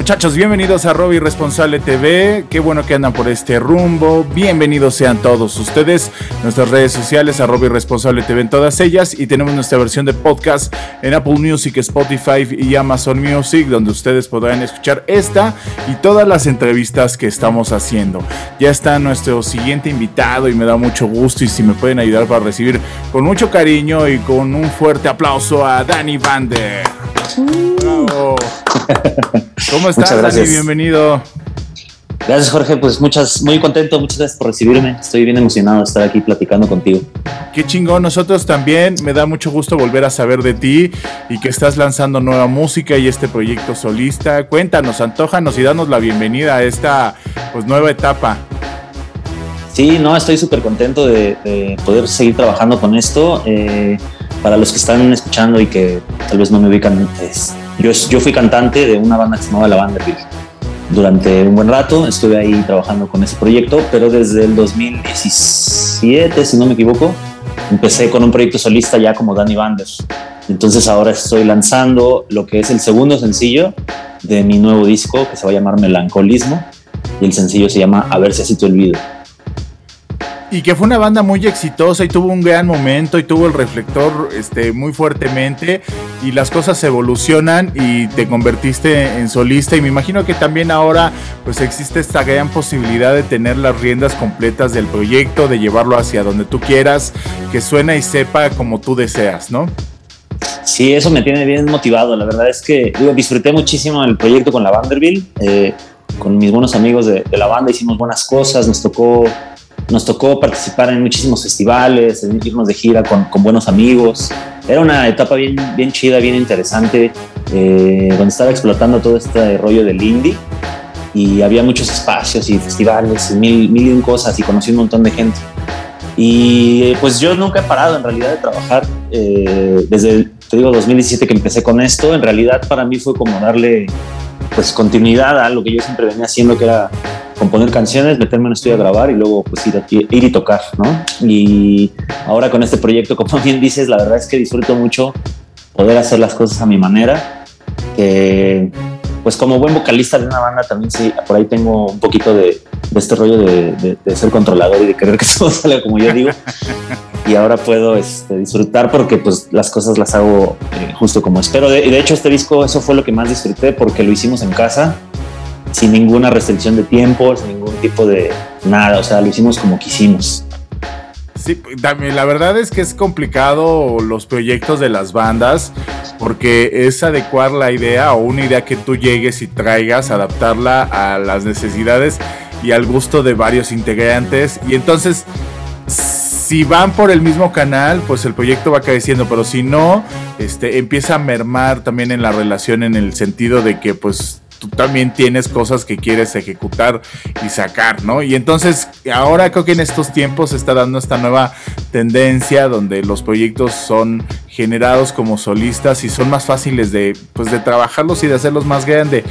Muchachos, bienvenidos a Robbie Responsable TV. Qué bueno que andan por este rumbo. Bienvenidos sean todos ustedes. Nuestras redes sociales, a Robbie Responsable TV en todas ellas. Y tenemos nuestra versión de podcast en Apple Music, Spotify y Amazon Music, donde ustedes podrán escuchar esta y todas las entrevistas que estamos haciendo. Ya está nuestro siguiente invitado y me da mucho gusto. Y si me pueden ayudar para recibir con mucho cariño y con un fuerte aplauso a Danny Vander. Bravo. ¿Cómo estás, Muchas gracias. Dani? Bienvenido. Gracias, Jorge. Pues muchas, muy contento. Muchas gracias por recibirme. Estoy bien emocionado de estar aquí platicando contigo. Qué chingón, nosotros también. Me da mucho gusto volver a saber de ti y que estás lanzando nueva música y este proyecto solista. Cuéntanos, antójanos y danos la bienvenida a esta pues, nueva etapa. Sí, no, estoy súper contento de, de poder seguir trabajando con esto. Eh, para los que están escuchando y que tal vez no me ubican, es- yo, yo fui cantante de una banda que se llamaba La Vanderbilt. Durante un buen rato estuve ahí trabajando con ese proyecto, pero desde el 2017, si no me equivoco, empecé con un proyecto solista ya como Danny Vanders. Entonces ahora estoy lanzando lo que es el segundo sencillo de mi nuevo disco que se va a llamar Melancolismo y el sencillo se llama A ver si así te olvido. Y que fue una banda muy exitosa y tuvo un gran momento y tuvo el reflector este, muy fuertemente y las cosas evolucionan y te convertiste en solista y me imagino que también ahora pues existe esta gran posibilidad de tener las riendas completas del proyecto, de llevarlo hacia donde tú quieras, que suena y sepa como tú deseas, ¿no? Sí, eso me tiene bien motivado. La verdad es que disfruté muchísimo el proyecto con la Vanderbilt. eh, con mis buenos amigos de la banda hicimos buenas cosas. Nos tocó, nos tocó participar en muchísimos festivales, en irnos de gira con, buenos amigos. Era una etapa bien, bien chida, bien interesante, eh, donde estaba explotando todo este rollo del indie y había muchos espacios y festivales mil, mil y un cosas y conocí un montón de gente. Y pues yo nunca he parado en realidad de trabajar eh, desde, te digo, 2017 que empecé con esto. En realidad para mí fue como darle pues continuidad a lo que yo siempre venía haciendo, que era componer canciones, meterme en un estudio a grabar y luego pues ir, a- ir y tocar, ¿no? Y ahora con este proyecto, como bien dices, la verdad es que disfruto mucho poder hacer las cosas a mi manera, que pues como buen vocalista de una banda también sí, por ahí tengo un poquito de, de este rollo de, de- de ser controlador y de querer que todo salga como yo digo. Y ahora puedo este, disfrutar porque pues las cosas las hago eh, justo como espero. De, de hecho este disco eso fue lo que más disfruté porque lo hicimos en casa sin ninguna restricción de tiempo, sin ningún tipo de nada, o sea, lo hicimos como quisimos. Sí, también la verdad es que es complicado los proyectos de las bandas porque es adecuar la idea o una idea que tú llegues y traigas, adaptarla a las necesidades y al gusto de varios integrantes y entonces si van por el mismo canal, pues el proyecto va creciendo, pero si no, este empieza a mermar también en la relación en el sentido de que pues tú también tienes cosas que quieres ejecutar y sacar, ¿no? Y entonces ahora creo que en estos tiempos se está dando esta nueva tendencia donde los proyectos son generados como solistas y son más fáciles de, pues, de trabajarlos y de hacerlos más grande.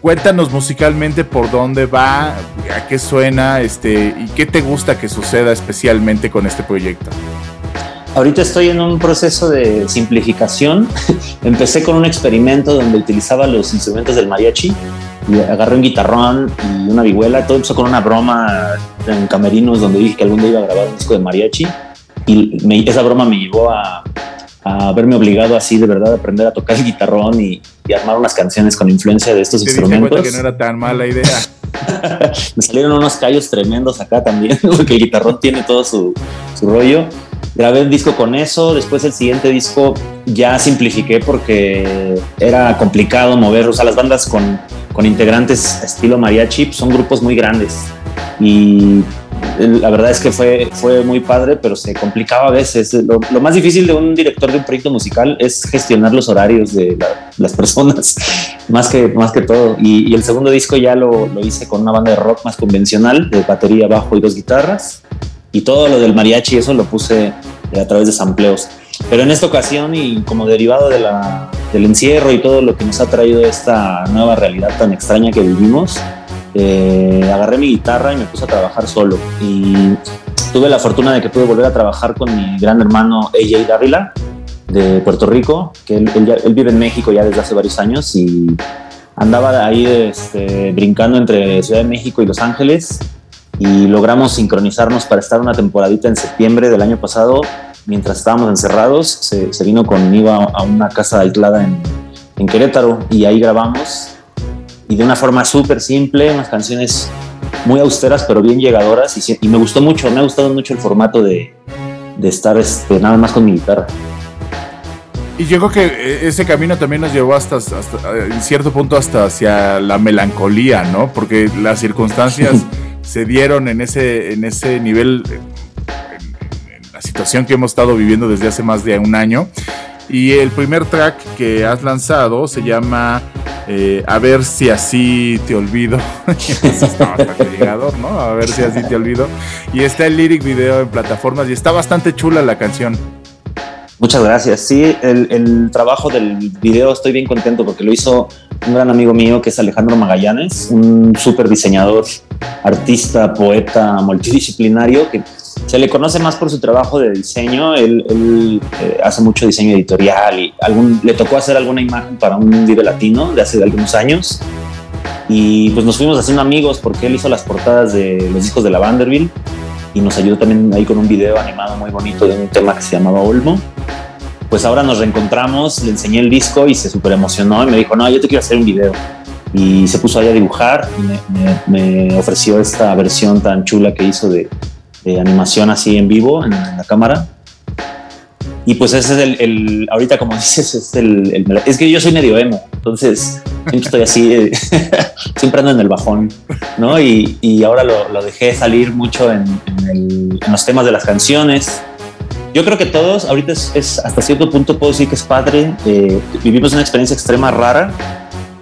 Cuéntanos musicalmente por dónde va, a qué suena, este, y qué te gusta que suceda especialmente con este proyecto. Ahorita estoy en un proceso de simplificación. Empecé con un experimento donde utilizaba los instrumentos del mariachi y agarré un guitarrón y una vihuela. Todo empezó con una broma en camerinos donde dije que algún día iba a grabar un disco de mariachi y me- esa broma me llevó a, a verme obligado así de verdad a aprender a tocar el guitarrón y, y armar unas canciones con influencia de estos Te diste cuenta instrumentos. que no era tan mala idea. me salieron unos callos tremendos acá también, porque el guitarrón tiene todo su, su rollo. Grabé un disco con eso, después el siguiente disco ya simplifiqué porque era complicado mover, o sea, las bandas con, con integrantes estilo mariachi son grupos muy grandes y la verdad es que fue, fue muy padre, pero se complicaba a veces. Lo, más difícil de un director de un proyecto musical es gestionar los horarios de las personas, más que, más que todo. Y, el segundo disco ya lo, lo, hice con una banda de rock más convencional, de batería, bajo y dos guitarras. Y todo lo del mariachi, eso lo puse a través de sampleos. Pero en esta ocasión y como derivado de la, del encierro y todo lo que nos ha traído esta nueva realidad tan extraña que vivimos, eh, agarré mi guitarra y me puse a trabajar solo. Y tuve la fortuna de que pude volver a trabajar con mi gran hermano AJ Dávila de Puerto Rico, que él, vive en México ya desde hace varios años y andaba ahí este, brincando entre Ciudad de México y Los Ángeles y logramos sincronizarnos para estar una temporadita en septiembre del año pasado. Mientras estábamos encerrados, se, vino conmigo a, una casa aislada en, en Querétaro y ahí grabamos y de una forma súper simple, unas canciones muy austeras pero bien llegadoras y, me gustó mucho, me ha gustado mucho el formato de, de estar este, nada más con mi guitarra. Y yo creo que eh, ese camino también nos llevó hasta, hasta, en cierto punto hasta hacia la melancolía, ¿no? Porque las circunstancias se dieron en ese, en ese nivel, en, la situación que hemos estado viviendo desde hace más de un año. Y el primer track que has lanzado se llama eh, A ver si así te olvido. ¿no? A ver si así te olvido. Y está el lyric video en plataformas y está bastante chula la canción. Muchas gracias. Sí, el, el, trabajo del video estoy bien contento porque lo hizo un gran amigo mío que es Alejandro Magallanes, un súper diseñador, artista, poeta, multidisciplinario que se le conoce más por su trabajo de diseño. Él, eh, hace mucho diseño editorial y algún, le tocó hacer alguna imagen para un video latino de hace algunos años. Y pues nos fuimos haciendo amigos porque él hizo las portadas de los discos de la Vanderbilt y nos ayudó también ahí con un video animado muy bonito de un tema que se llamaba Olmo. Pues ahora nos reencontramos, le enseñé el disco y se súper emocionó y me dijo, no, yo te quiero hacer un video. Y se puso ahí a dibujar y me ofreció esta versión tan chula que hizo de, de animación así en vivo en, la cámara. Y pues ese es el, el ahorita como dices, es el, es que yo soy medio emo, entonces siempre estoy así, eh, siempre ando en el bajón, ¿no? Y, y ahora lo, lo, dejé salir mucho en, en, los temas de las canciones. Yo creo que todos, ahorita es, hasta cierto punto puedo decir que es padre, eh, vivimos una experiencia extrema rara,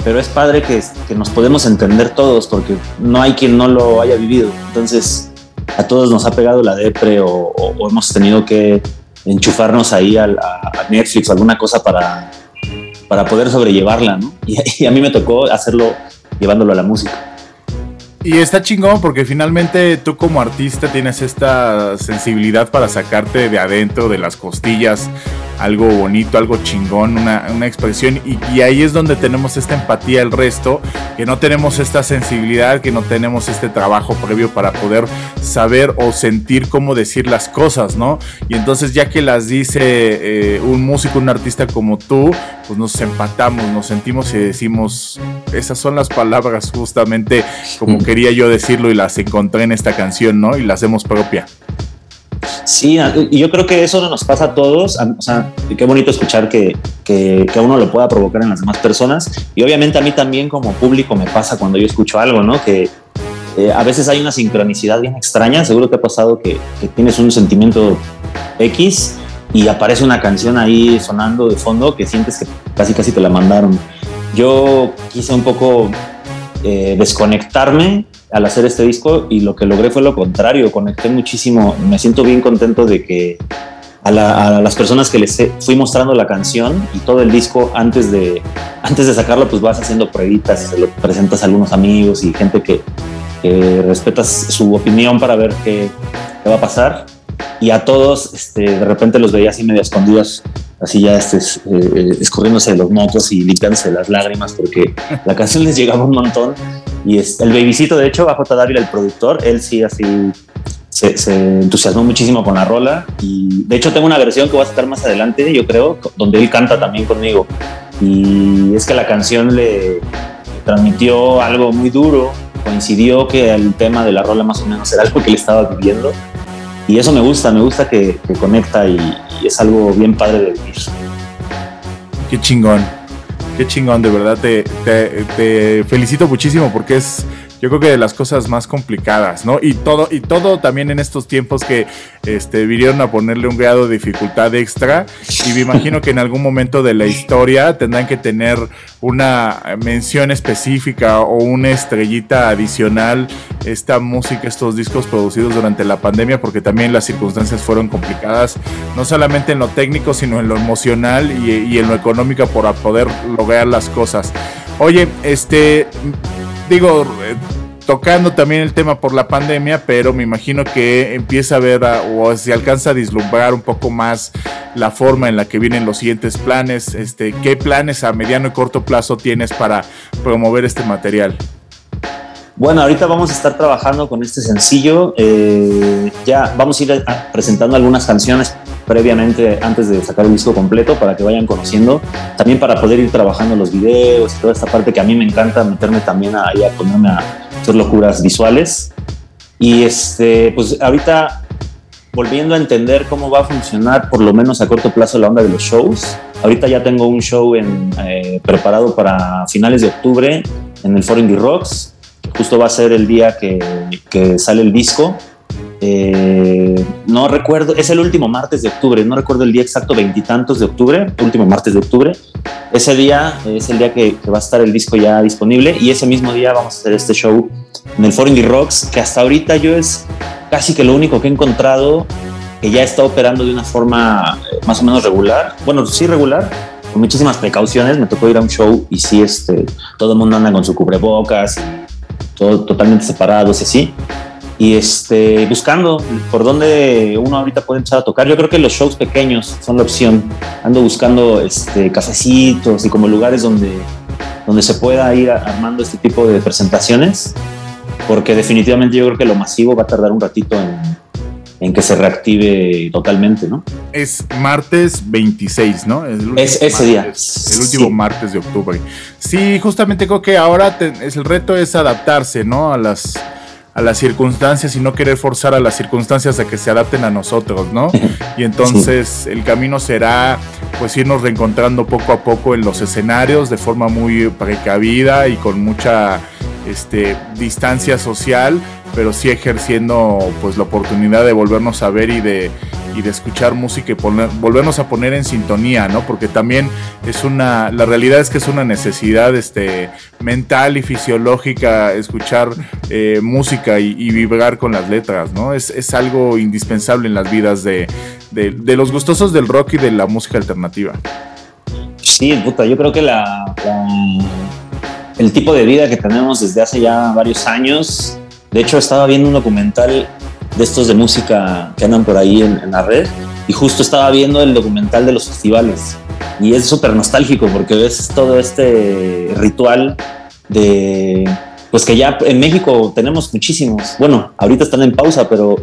pero es padre que, que nos podemos entender todos porque no hay quien no lo haya vivido. Entonces, a todos nos ha pegado la depre o, hemos tenido que enchufarnos ahí a, Netflix o alguna cosa para, para poder sobrellevarla, ¿no? Y, a mí me tocó hacerlo llevándolo a la música. Y está chingón porque finalmente tú como artista tienes esta sensibilidad para sacarte de adentro, de las costillas, algo bonito, algo chingón, una, expresión. Y, ahí es donde tenemos esta empatía el resto, que no tenemos esta sensibilidad, que no tenemos este trabajo previo para poder saber o sentir cómo decir las cosas, ¿no? Y entonces ya que las dice eh, un músico, un artista como tú, pues nos empatamos, nos sentimos y decimos, esas son las palabras justamente como quería yo decirlo y las encontré en esta canción, ¿no? Y las hacemos propia. Sí, y yo creo que eso nos pasa a todos. O sea, qué bonito escuchar que, que, que, uno lo pueda provocar en las demás personas. Y obviamente a mí también como público me pasa cuando yo escucho algo, ¿no? Que eh, a veces hay una sincronicidad bien extraña. Seguro que ha pasado que, que, tienes un sentimiento X y aparece una canción ahí sonando de fondo que sientes que casi casi te la mandaron. Yo quise un poco eh, desconectarme al hacer este disco y lo que logré fue lo contrario, conecté muchísimo, me siento bien contento de que a, las personas que les fui mostrando la canción y todo el disco antes de, antes de sacarlo pues vas haciendo pruebitas y se lo presentas a algunos amigos y gente que, respetas su opinión para ver qué, qué, va a pasar. Y a todos este, de repente los veía así medio escondidos así ya este, eh, escurriéndose los mocos y limpiándose las lágrimas porque la canción les llegaba un montón y es, el babycito de hecho, bajo Dávila, el productor, él sí así se, entusiasmó muchísimo con la rola y de hecho tengo una versión que va a estar más adelante, yo creo, donde él canta también conmigo y es que la canción le transmitió algo muy duro coincidió que el tema de la rola más o menos era algo que él estaba viviendo. Y eso me gusta, me gusta que, conecta y, es algo bien padre de vivir. Qué chingón, qué chingón, de verdad. te felicito muchísimo porque es yo creo que de las cosas más complicadas, ¿no? Y todo, y todo también en estos tiempos que este, vinieron a ponerle un grado de dificultad extra. Y me imagino que en algún momento de la historia tendrán que tener una mención específica o una estrellita adicional esta música, estos discos producidos durante la pandemia, porque también las circunstancias fueron complicadas, no solamente en lo técnico, sino en lo emocional y, y en lo económico para poder lograr las cosas. Oye, este digo, eh, tocando también el tema por la pandemia, pero me imagino que empieza a ver o se alcanza a vislumbrar un poco más la forma en la que vienen los siguientes planes. Este, ¿Qué planes a mediano y corto plazo tienes para promover este material? Bueno, ahorita vamos a estar trabajando con este sencillo. Eh, ya vamos a ir presentando algunas canciones previamente antes de sacar el disco completo para que vayan conociendo. También para poder ir trabajando los videos y toda esta parte que a mí me encanta meterme también ahí a ponerme a hacer locuras visuales. Y este, pues ahorita volviendo a entender cómo va a funcionar, por lo menos a corto plazo, la onda de los shows. Ahorita ya tengo un show eh, preparado para finales de octubre en el Foro Indie Rocks justo va a ser el día que sale el disco. Eh, no recuerdo, es el último martes de octubre, no recuerdo el día exacto, veintitantos de octubre, último martes de octubre. Ese día es el día que, va a estar el disco ya disponible y ese mismo día vamos a hacer este show en el Forum Indie Rocks, que hasta ahorita yo es casi que lo único que he encontrado que ya está operando de una forma eh, más o menos regular. Bueno, sí regular, con muchísimas precauciones. Me tocó ir a un show y sí, este, todo el mundo anda con su cubrebocas todo, totalmente separados y así. Y este, buscando por dónde uno ahorita puede empezar a tocar. Yo creo que los shows pequeños son la opción. Ando buscando este, cafecitos y como lugares donde, donde se pueda ir armando este tipo de presentaciones. Porque definitivamente yo creo que lo masivo va a tardar un ratito en, en que se reactive totalmente, ¿no? Es martes 26, ¿no? Es, ese día. El último martes de octubre. Sí, justamente creo que ahora es, el reto es adaptarse, ¿no? A las, a las circunstancias y no querer forzar a las circunstancias a que se adapten a nosotros, ¿no? Y entonces el camino será pues irnos reencontrando poco a poco en los escenarios de forma muy precavida y con mucha este, distancia social, pero sí ejerciendo pues la oportunidad de volvernos a ver y de, y de escuchar música y volvernos a poner en sintonía, ¿no? Porque también es una, la realidad es que es una necesidad este, mental y fisiológica escuchar eh, música y, vibrar con las letras, ¿no? Es, es, algo indispensable en las vidas de, de, los gustosos del rock y de la música alternativa. Sí, puta, yo creo que la el tipo de vida que tenemos desde hace ya varios años. De hecho, estaba viendo un documental de estos de música que andan por ahí en, la red y justo estaba viendo el documental de los festivales y es súper nostálgico porque ves todo este ritual de pues que ya en México tenemos muchísimos. Bueno, ahorita están en pausa, pero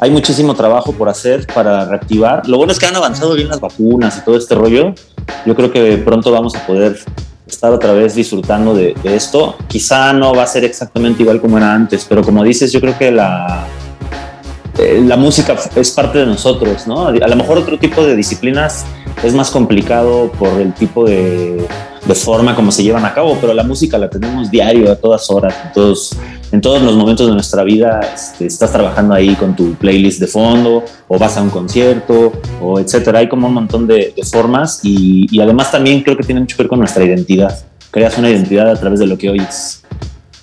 hay muchísimo trabajo por hacer para reactivar. Lo bueno es que han avanzado bien las vacunas y todo este rollo. Yo creo que pronto vamos a poder estar otra vez disfrutando de, esto. Quizá no va a ser exactamente igual como era antes, pero como dices, yo creo que la, eh, la música es parte de nosotros, ¿no? A lo mejor otro tipo de disciplinas es más complicado por el tipo de, forma como se llevan a cabo, pero la música la tenemos diario, a todas horas, en todos, los momentos de nuestra vida. Este, estás trabajando ahí con tu playlist de fondo, o vas a un concierto, o etcétera. Hay como un montón de, formas y, y, además también creo que tiene mucho que ver con nuestra identidad. Creas una identidad a través de lo que oyes.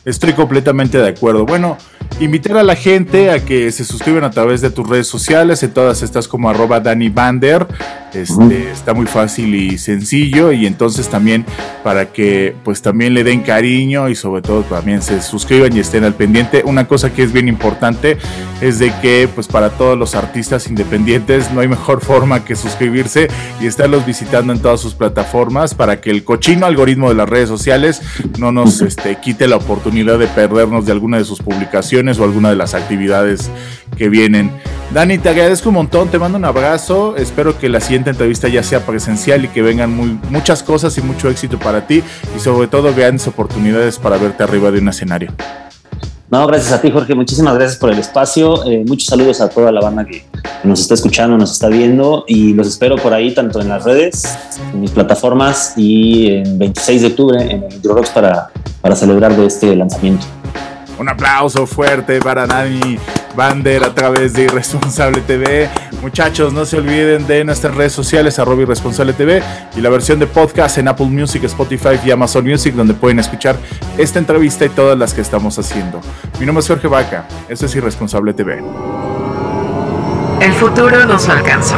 Estoy completamente de acuerdo. Bueno, invitar a la gente a que se suscriban a través de tus redes sociales, en todas estas como arroba Dani Bander. Este, está muy fácil y sencillo y entonces también para que pues también le den cariño y sobre todo también se suscriban y estén al pendiente. Una cosa que es bien importante es de que pues para todos los artistas independientes no hay mejor forma que suscribirse y estarlos visitando en todas sus plataformas para que el cochino algoritmo de las redes sociales no nos este, quite la oportunidad de perdernos de alguna de sus publicaciones o alguna de las actividades que vienen. Dani, te agradezco un montón, te mando un abrazo, espero que la siguiente entrevista ya sea presencial y que vengan muy, muchas cosas y mucho éxito para ti y sobre todo grandes oportunidades para verte arriba de un escenario. No, gracias a ti, Jorge. Muchísimas gracias por el espacio. Eh, muchos saludos a toda la banda que nos está escuchando, nos está viendo y los espero por ahí, tanto en las redes, en mis plataformas y en 26 de octubre en el Rocks para, para celebrar de este lanzamiento. Un aplauso fuerte para Nani Bander a través de Irresponsable TV. Muchachos, no se olviden de nuestras redes sociales, arroba Irresponsable TV y la versión de podcast en Apple Music, Spotify y Amazon Music, donde pueden escuchar esta entrevista y todas las que estamos haciendo. Mi nombre es Jorge Vaca, esto es Irresponsable TV. El futuro nos alcanzó.